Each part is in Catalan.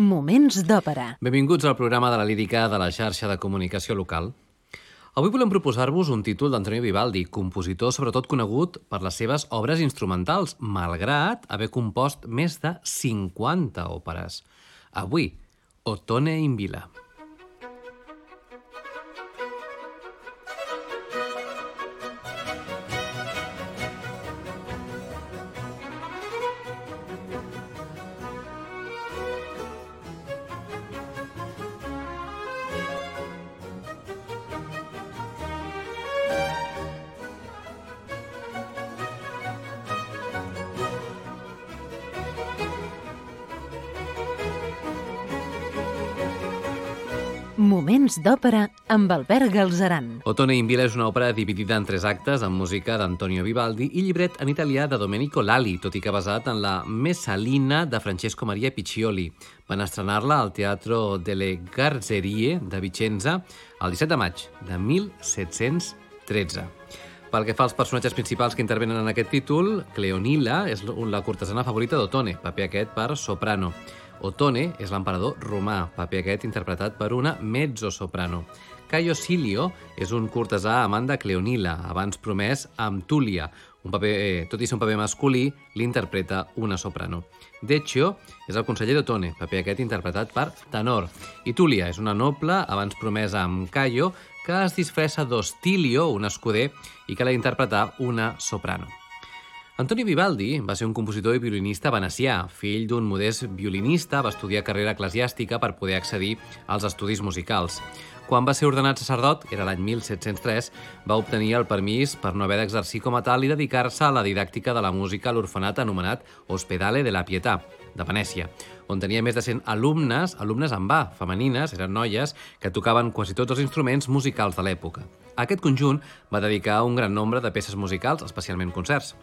Moments d'òpera. Benvinguts al programa de la lírica de la xarxa de comunicació local. Avui volem proposar-vos un títol d'Antonio Vivaldi, compositor sobretot conegut per les seves obres instrumentals, malgrat haver compost més de 50 òperes. Avui, Ottone in Vila. D'òpera amb Albert Galzeran. Ottone in Vila és una òpera dividida en tres actes amb música d'Antonio Vivaldi i llibret en italià de Domenico Lali, tot i que basat en la Messalina de Francesco Maria Piccioli. Van estrenar-la al Teatro delle Garzerie de Vicenza el 17 de maig de 1713. Pel que fa als personatges principals que intervenen en aquest títol, Cleonila és la cortesana favorita d'Otone, paper aquest per soprano. Otone és l'emperador romà, paper aquest interpretat per una mezzo-soprano. Caio Silio és un cortesà amant de Cleonila, abans promès amb Túlia. Un paper, eh, tot i ser un paper masculí, l'interpreta una soprano. Deccio és el conseller d'Otone, paper aquest interpretat per tenor. I Túlia és una noble, abans promesa amb Caio, que es disfressa d'Ostilio, un escuder, i que la interpreta una soprano. Antoni Vivaldi va ser un compositor i violinista venecià. Fill d'un modest violinista, va estudiar carrera eclesiàstica per poder accedir als estudis musicals. Quan va ser ordenat sacerdot, era l'any 1703, va obtenir el permís per no haver d'exercir com a tal i dedicar-se a la didàctica de la música a l'orfenat anomenat Hospedale de la Pietà, de Venècia, on tenia més de 100 alumnes, alumnes en va, femenines, eren noies, que tocaven quasi tots els instruments musicals de l'època. A aquest conjunt va dedicar un gran nombre de peces musicals, especialment concerts.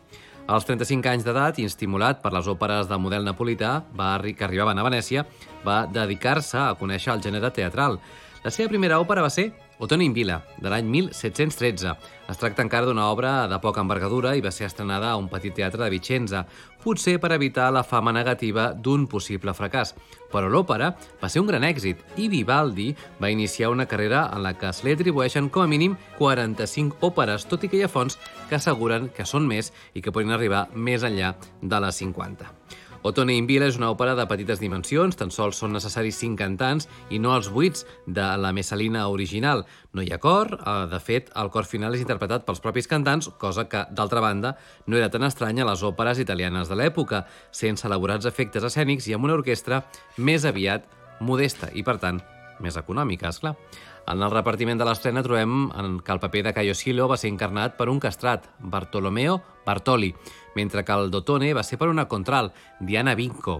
Als 35 anys d'edat i estimulat per les òperes de model napolità va, que arribaven a Venècia, va dedicar-se a conèixer el gènere teatral. La seva primera òpera va ser Ottone in Vila, de l'any 1713. Es tracta encara d'una obra de poca envergadura i va ser estrenada a un petit teatre de Vicenza, potser per evitar la fama negativa d'un possible fracàs. Però l'òpera va ser un gran èxit i Vivaldi va iniciar una carrera en la que se li atribueixen com a mínim 45 òperes, tot i que hi ha fonts que asseguren que són més i que poden arribar més enllà de les 50. Ottone in Vila és una òpera de petites dimensions, tan sols són necessaris 5 cantants i no els 8 de la Messalina original. No hi ha cor, eh, de fet, el cor final és interpretat pels propis cantants, cosa que, d'altra banda, no era tan estranya a les òperes italianes de l'època, sense elaborats efectes escènics i amb una orquestra més aviat modesta i, per tant, més econòmica, esclar. En el repartiment de l'estrena trobem que el paper de Caio Silo va ser encarnat per un castrat, Bartolomeo Bartoli, mentre que el d'Otone va ser per una contral, Diana Vinco.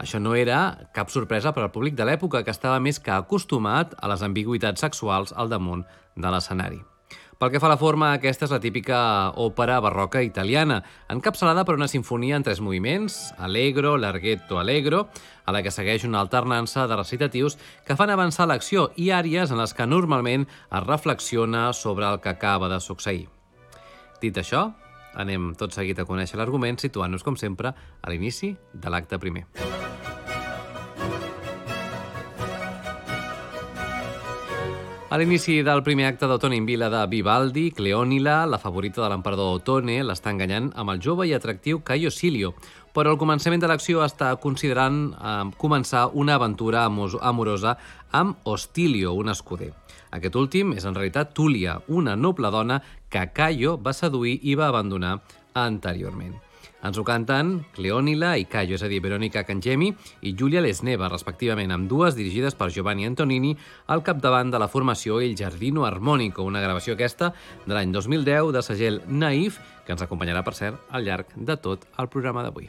Això no era cap sorpresa per al públic de l'època, que estava més que acostumat a les ambigüitats sexuals al damunt de l'escenari. Pel que fa a la forma, aquesta és la típica òpera barroca italiana, encapçalada per una sinfonia en tres moviments, allegro, larghetto, allegro, a la que segueix una alternança de recitatius que fan avançar l'acció i àries en les que normalment es reflexiona sobre el que acaba de succeir. Dit això, anem tot seguit a conèixer l'argument situant-nos, com sempre, a l'inici de l'acte primer. A l'inici del primer acte d'Otone in Vila de Vivaldi, Cleònila, la favorita de l'emperador Otone, l'està enganyant amb el jove i atractiu Caio Silio, però al començament de l'acció està considerant eh, començar una aventura amorosa amb Ostilio, un escuder. Aquest últim és en realitat Túlia, una noble dona que Caio va seduir i va abandonar anteriorment. Ens ho canten Cleònila i Caio, és a dir, Verónica Cangemi i Giulia Lesneva, respectivament, amb dues dirigides per Giovanni Antonini al capdavant de la formació El Giardino Armónico, una gravació aquesta de l'any 2010 de segell Naif, que ens acompanyarà, per cert, al llarg de tot el programa d'avui.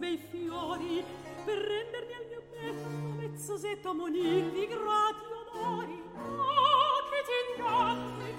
bei fiori per rendermi al mio petto mezzo setto monir di grati onori oh ah, che t'inganni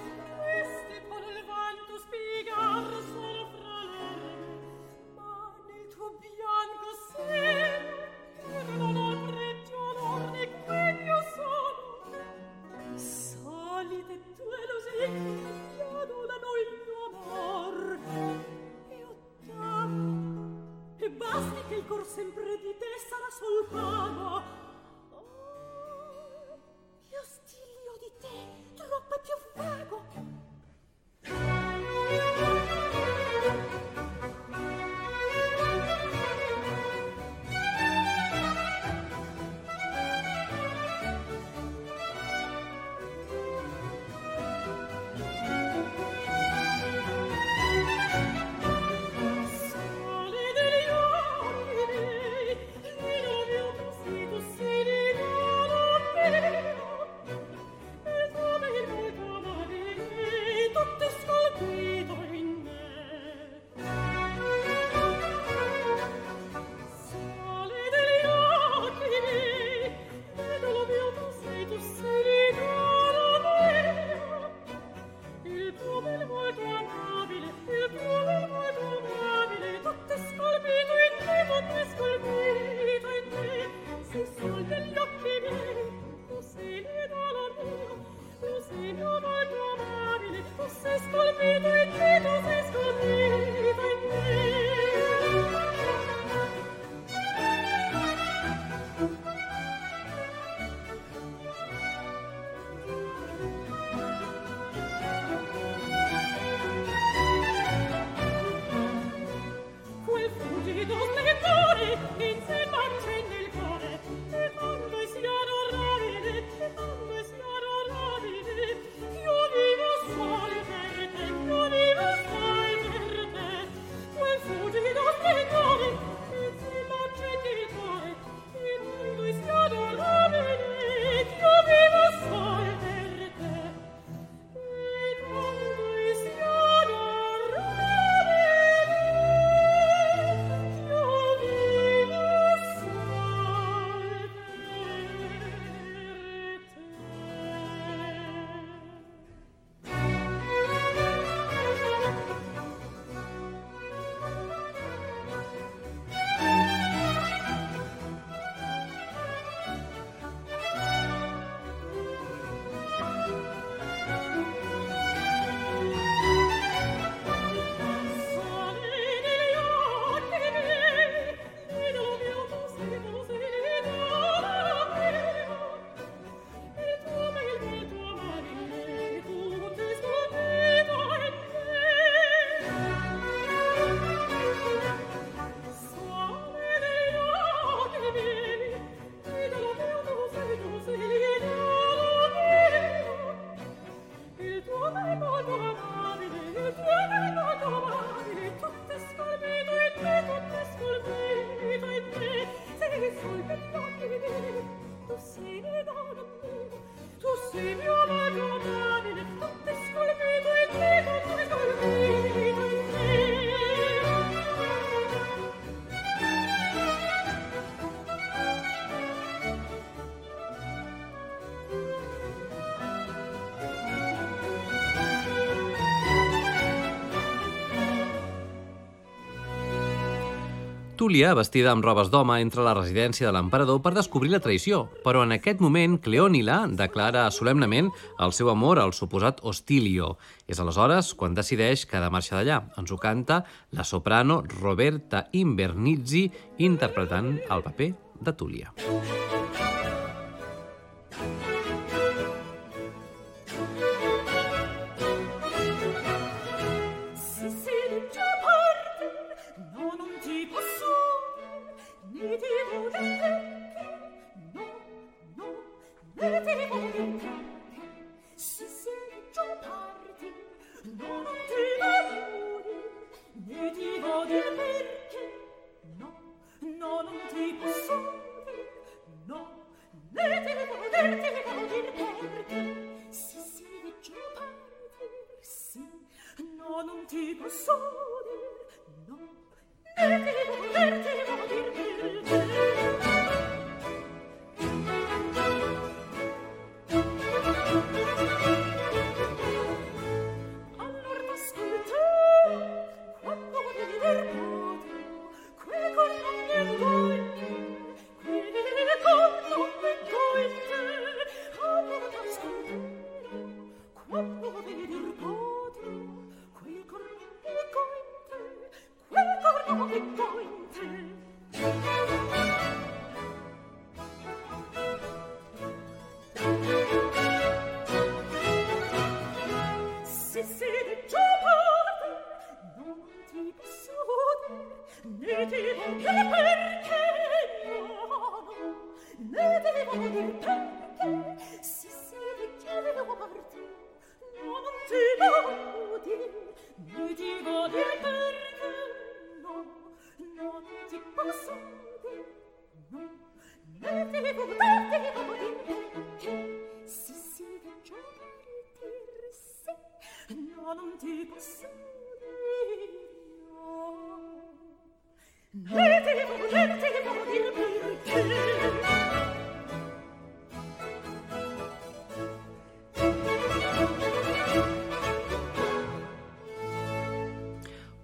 Túlia, vestida amb robes d'home, entra a la residència de l'emperador per descobrir la traïció, però en aquest moment Cleònila declara solemnament el seu amor al suposat Hostilio. És aleshores quan decideix que ha de marxar d'allà. Ens ho canta la soprano Roberta Invernizzi interpretant el paper de Túlia. Música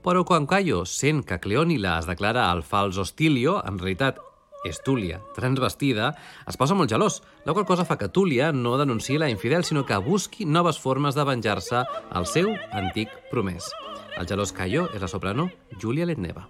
Però quan Caio sent que Cleònila es declara el fals Hostilio, en realitat és Túlia, transvestida, es posa molt gelós, la qual cosa fa que Túlia no denunciï la infidel, sinó que busqui noves formes de venjar-se al seu antic promès. El gelós Caio és la soprano Júlia Letneva.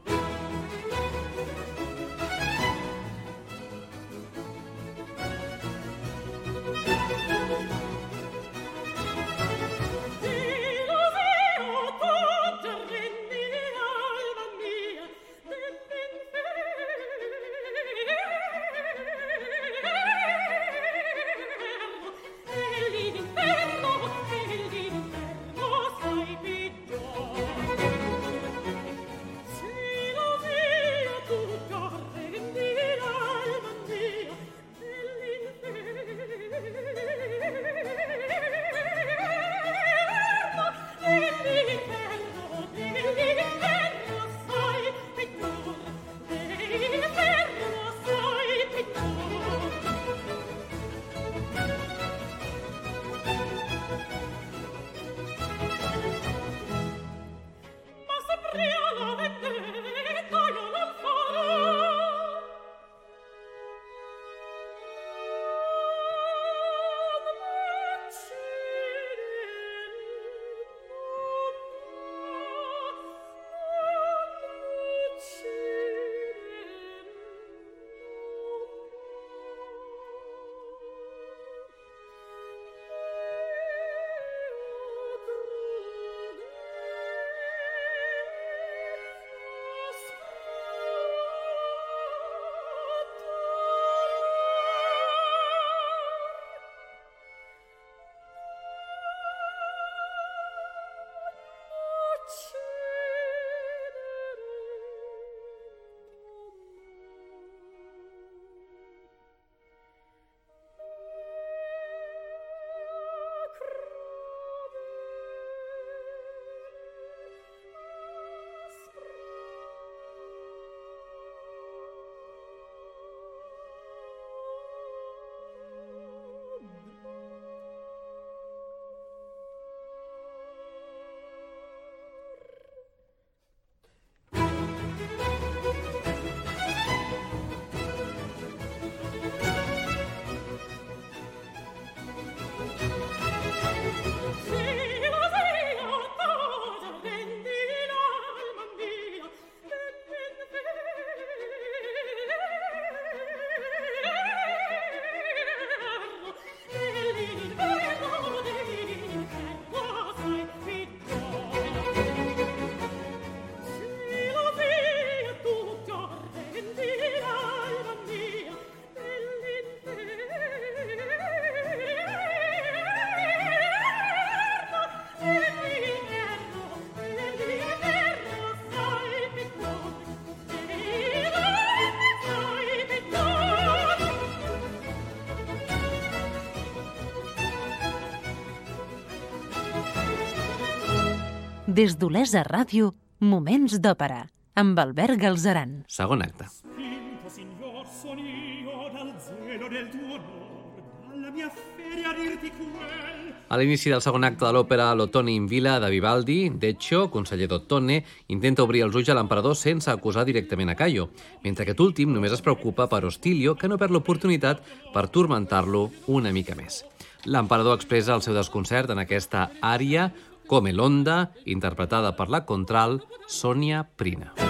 Des d'Olesa Ràdio, Moments d'Òpera, amb Albert Galzeran. Segon acte. Spinto, signor, son io dal zelo del tuo onor, dalla mia feria dirti quel. A l'inici del segon acte de l'òpera L'Ottone in Vila de Vivaldi, Deccio, conseller d'Ottone, intenta obrir els ulls a l'emperador sense acusar directament a Caio, mentre que aquest últim només es preocupa per Ostilio, que no perd l'oportunitat per turmentar-lo una mica més. L'emperador expressa el seu desconcert en aquesta ària Come l'onda, interpretada per la contral Sònia Prina.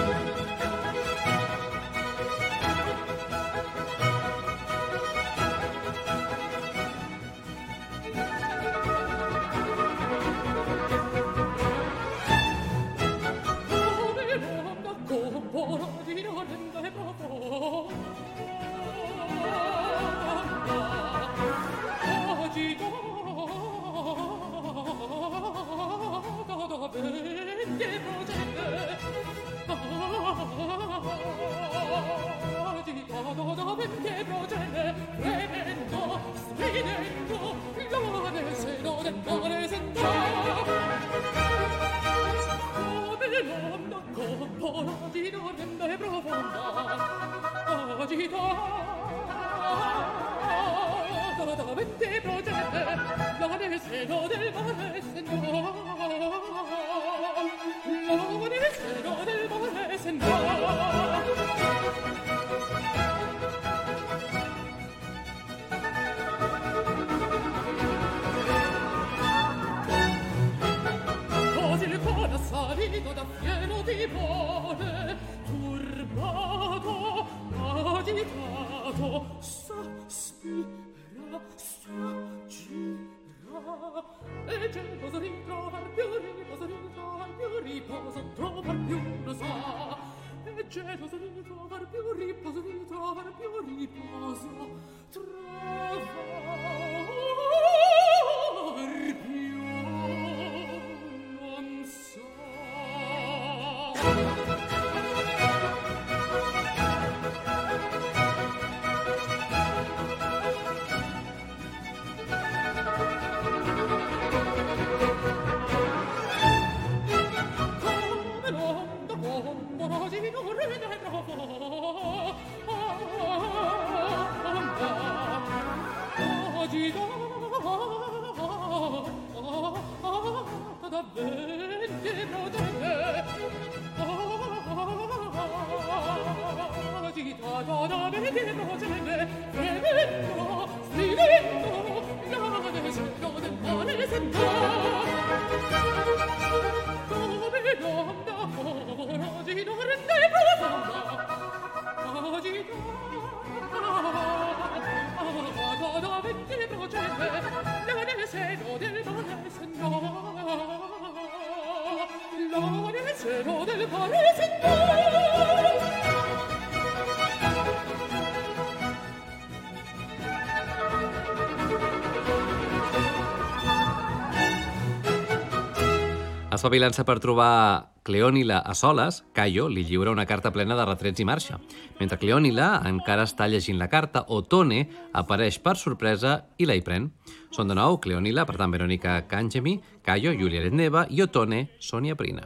Espavilant-se per trobar Cleònila a soles, Caio li lliura una carta plena de retrets i marxa. Mentre Cleònila encara està llegint la carta, Otone apareix per sorpresa i la hi pren. Són de nou Cleònila, per tant, Verónica Cangemi, Caio, Júlia Letneva i Otone, Sònia Prina.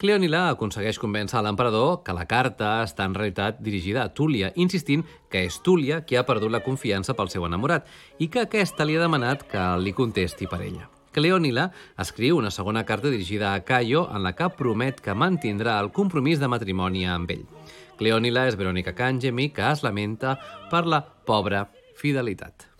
Cleònila aconsegueix convèncer l'emperador que la carta està en realitat dirigida a Túlia, insistint que és Túlia qui ha perdut la confiança pel seu enamorat i que aquesta li ha demanat que li contesti per ella. Cleònila escriu una segona carta dirigida a Caio en la que promet que mantindrà el compromís de matrimoni amb ell. Cleònila és Verònica Càngemi, que es lamenta per la pobra fidelitat.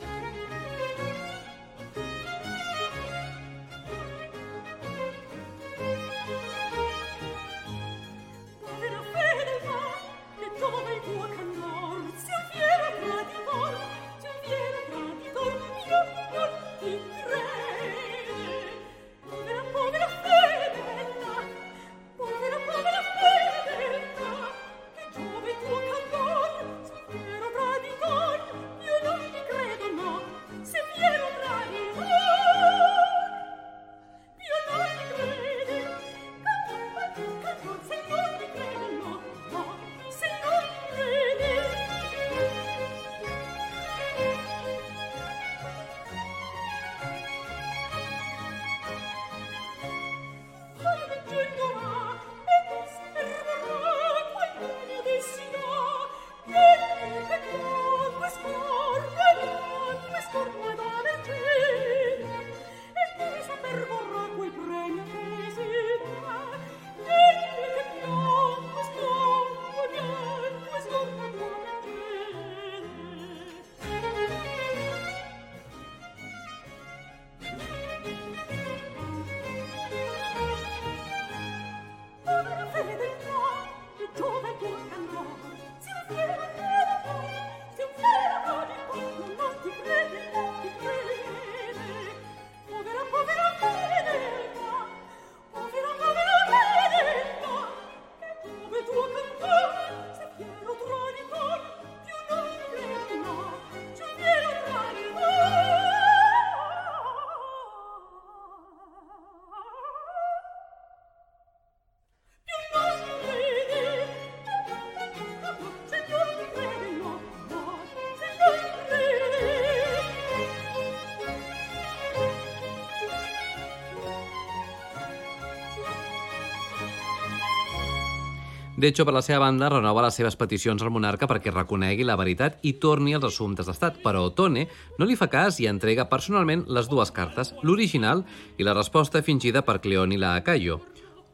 De hecho, per la seva banda, renova les seves peticions al monarca perquè reconegui la veritat i torni als assumptes d'estat, però Otone no li fa cas i entrega personalment les dues cartes, l'original i la resposta fingida per Cleònila a Caio.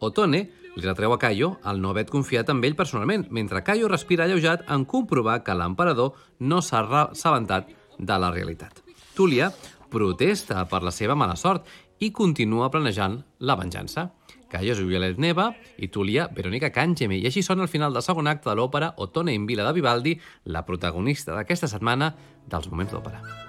Otone li retreu a Caio el no haver confiat en ell personalment, mentre Caio respira alleujat en comprovar que l'emperador no s'ha assabentat de la realitat. Túlia protesta per la seva mala sort i continua planejant la venjança. Caio és Violet Neva i Túlia Verónica Càngeme. I així sona el final del segon acte de l'òpera Ottone in Vila de Vivaldi, la protagonista d'aquesta setmana dels Moments d'Òpera.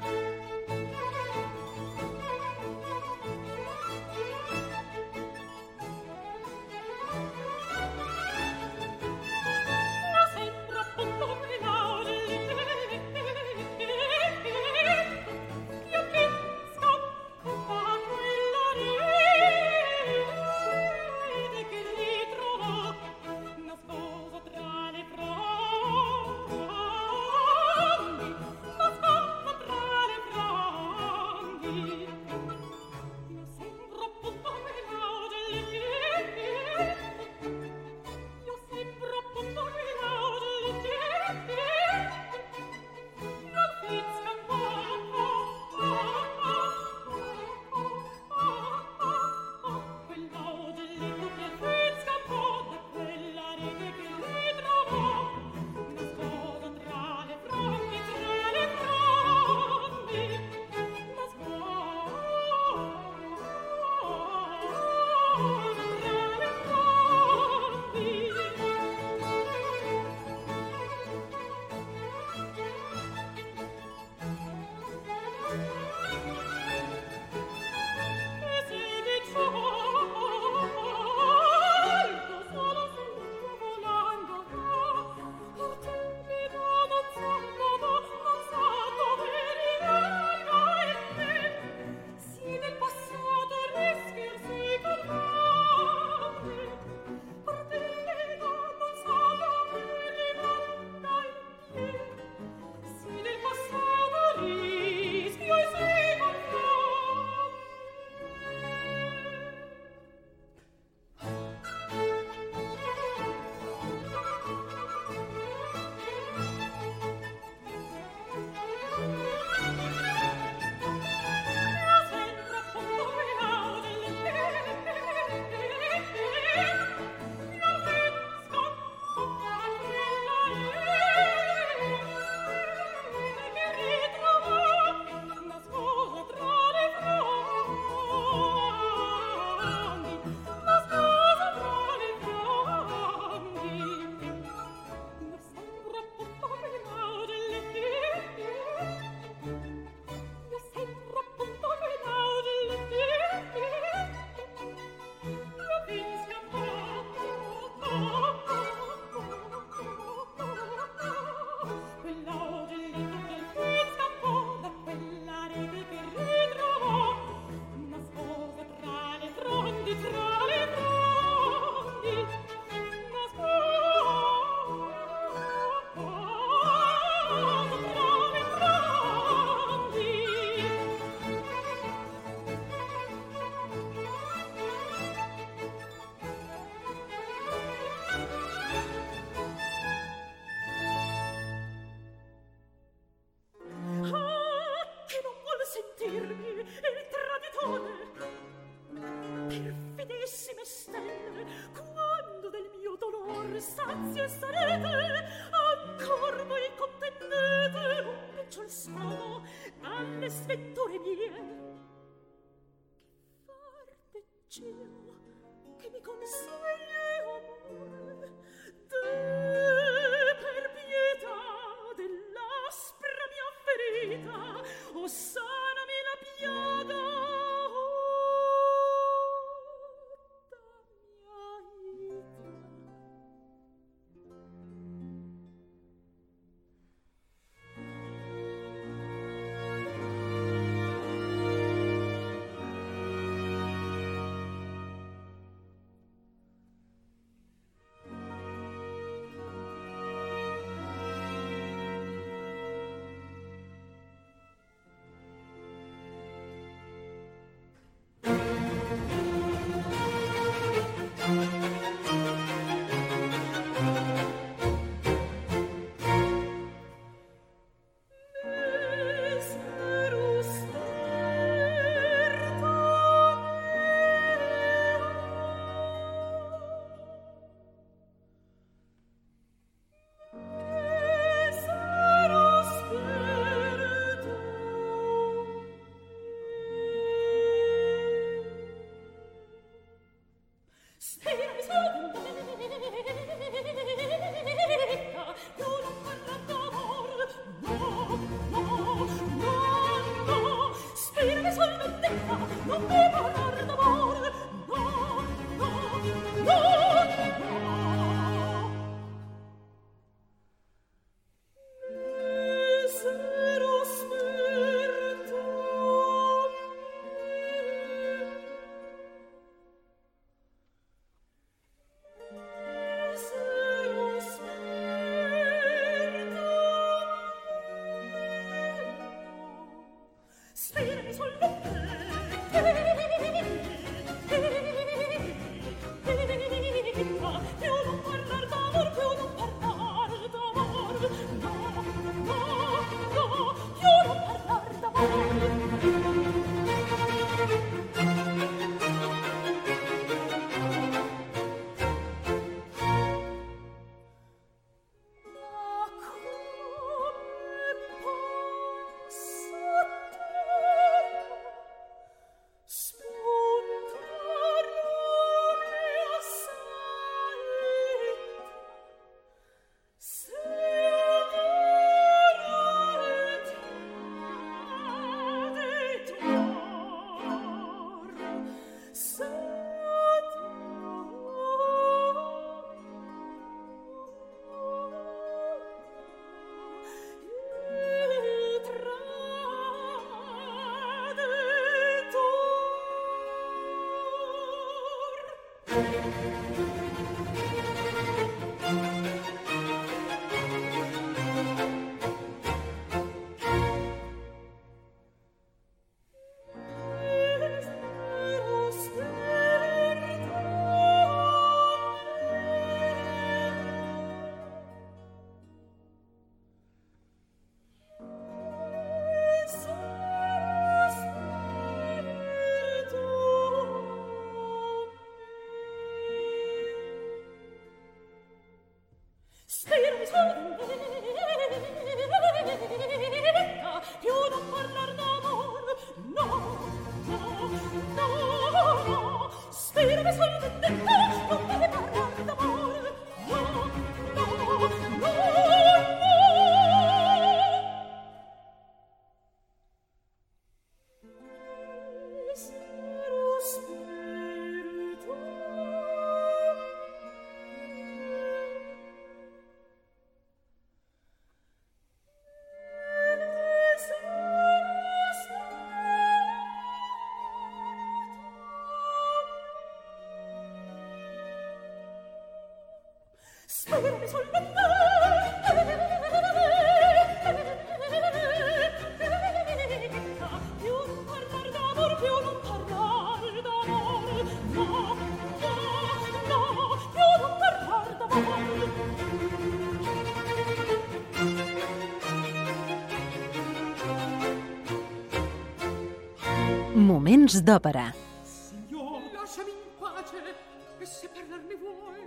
Moments d'òpera. Signor, lasciami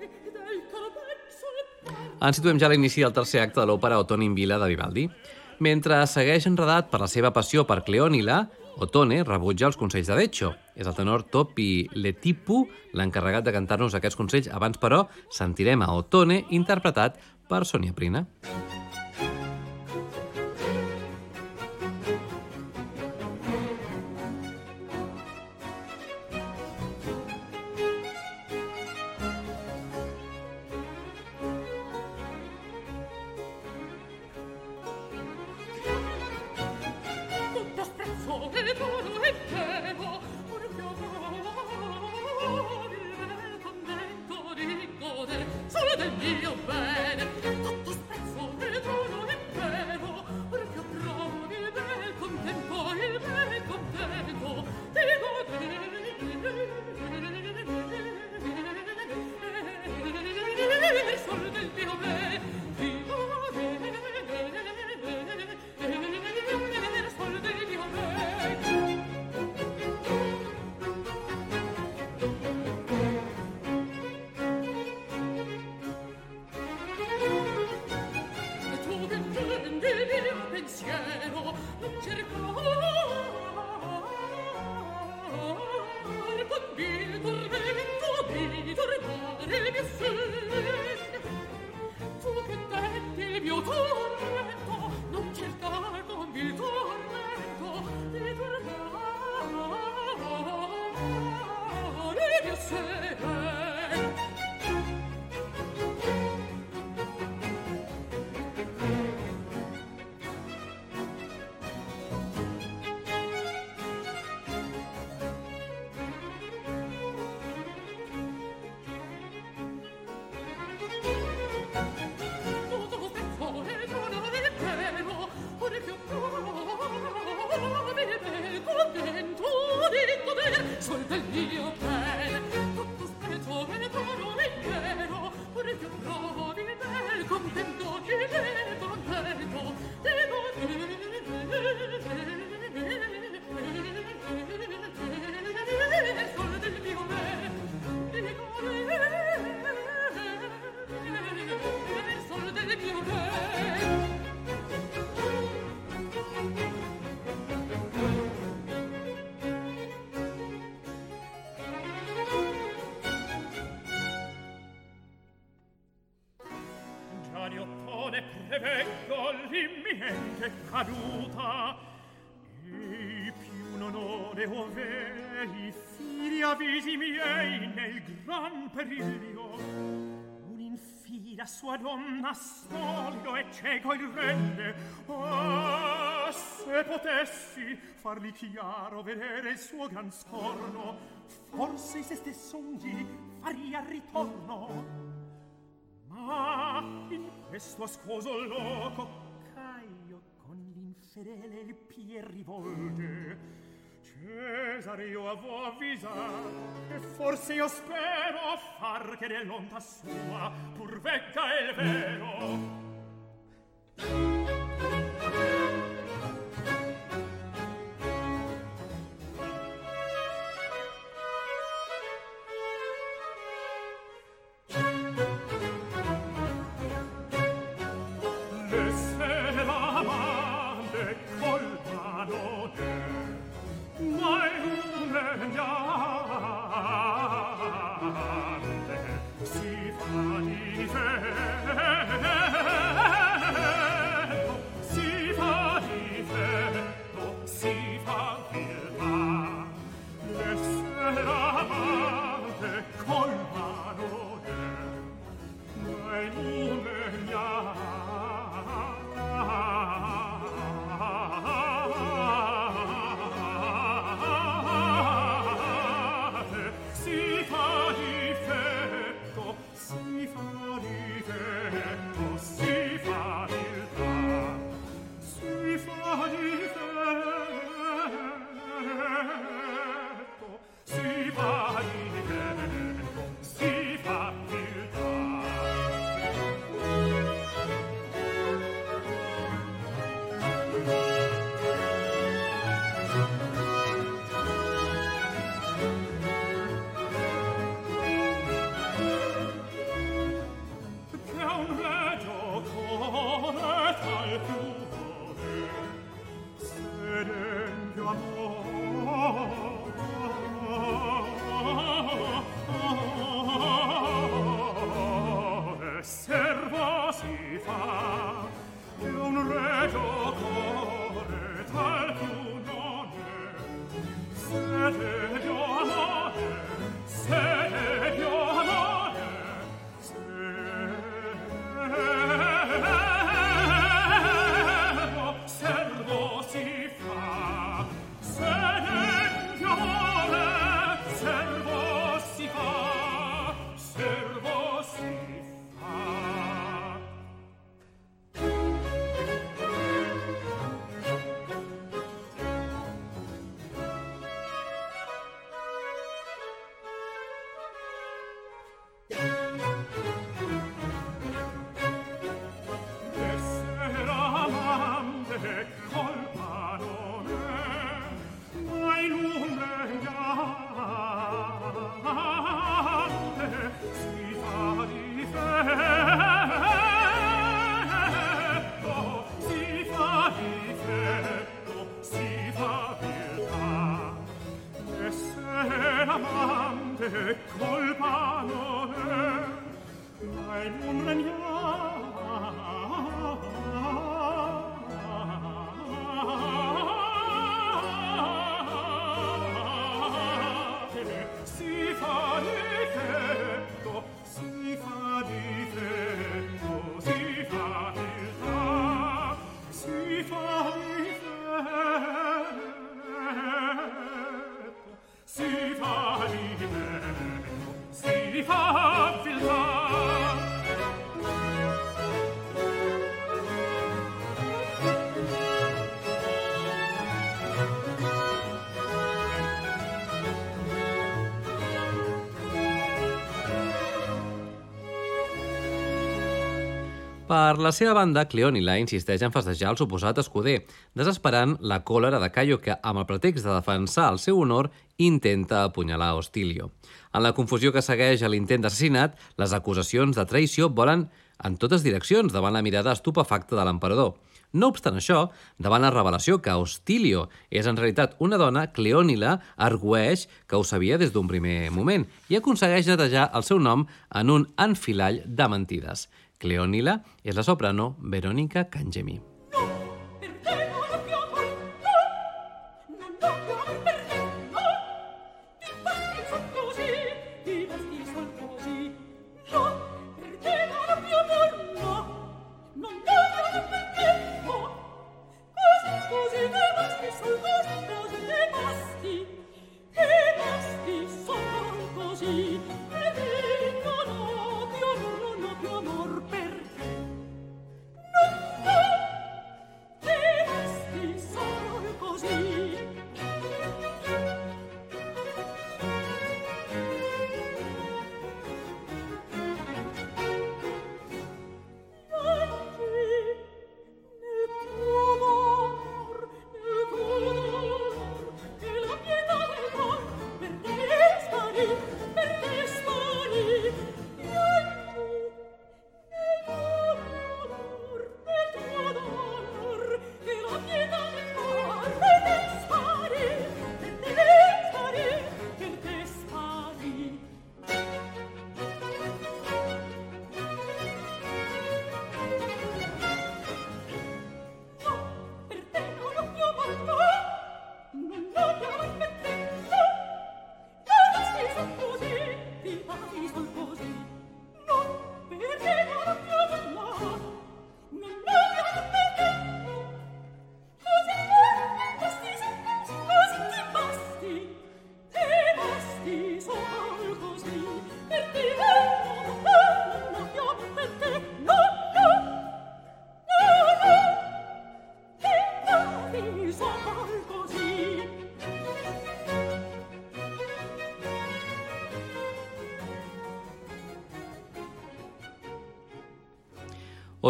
e caro pezzo le parli. Ens situem ja a l'inici del tercer acte de l'òpera Otone in Vila de Vivaldi. Mentre segueix enredat per la seva passió per Cleònila, Otone rebutja els consells de Deccio. És el tenor Topi Letipu l'encarregat de cantar-nos aquests consells. Abans, però, sentirem a Otone interpretat per Sonia Prina. tutto caduta e più non ode i fili avvisi miei nel gran periglio un'infida sua donna stolio e cieco il rende. Ah oh, se potessi farli chiaro vedere il suo gran scorno forse se stesso un dì faria ritorno. Ma in questo ascoso loco crele il pie rivolge Cesare io avevo avvisar e forse io spero far che nell'onta sua pur vecca il vero Per la seva banda, Cleonila insisteix en festejar el suposat escuder, desesperant la còlera de Caio que, amb el pretext de defensar el seu honor, intenta apunyalar Hostilio. En la confusió que segueix a l'intent d'assassinat, les acusacions de traïció volen en totes direccions davant la mirada estupefacta de l'emperador. No obstant això, davant la revelació que Hostilio és en realitat una dona, Cleònila argueix que ho sabia des d'un primer moment i aconsegueix netejar el seu nom en un enfilall de mentides. Cleonila es la soprano Verónica Cangemi.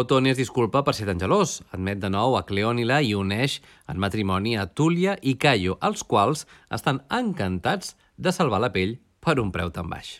Otoni es disculpa per ser tan gelós, admet de nou a Cleònila i uneix en matrimoni a Túlia i Caio, els quals estan encantats de salvar la pell per un preu tan baix.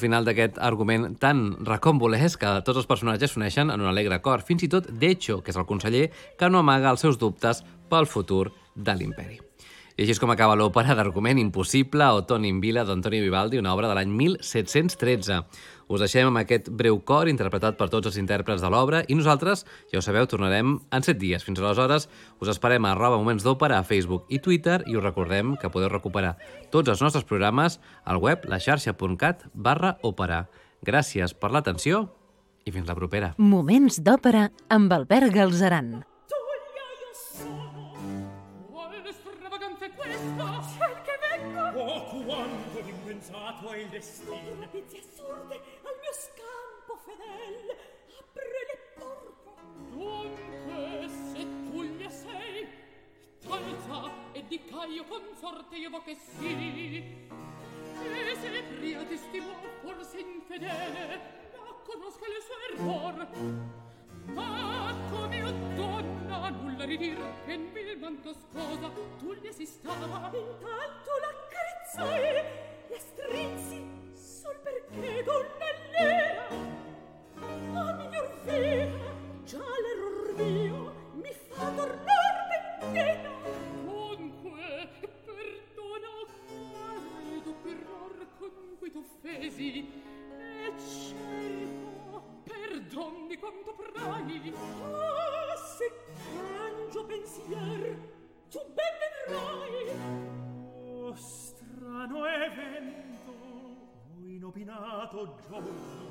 Final d'aquest argument tan recòmbolès que tots els personatges s'uneixen en un alegre acord, fins i tot Decho, que és el conseller, que no amaga els seus dubtes pel futur de l'imperi. I així és com acaba l'òpera d'argument impossible Ottone in Vila d'Antonio Vivaldi, una obra de l'any 1713. Us deixem amb aquest breu cor interpretat per tots els intèrprets de l'obra i nosaltres, ja ho sabeu, tornarem en set dies. Fins aleshores, us esperem a arroba moments d'òpera a Facebook i Twitter i us recordem que podeu recuperar tots els nostres programes al web laxarxa.cat barra òpera. Gràcies per l'atenció i fins la propera. Moments d'òpera amb Albert Galzeran. Destino! Notizie assurde al mio scampo fedel. Apre le porte. Dunque, se tu gli sei, talza e di Caio consorte io vo che sì. E se pria testimò forse infedele, ma conosca il suo error. Ma come o donna nulla ridir che in vil manto sposa tu gli si stava. Intanto la strinsi che dolore Oh,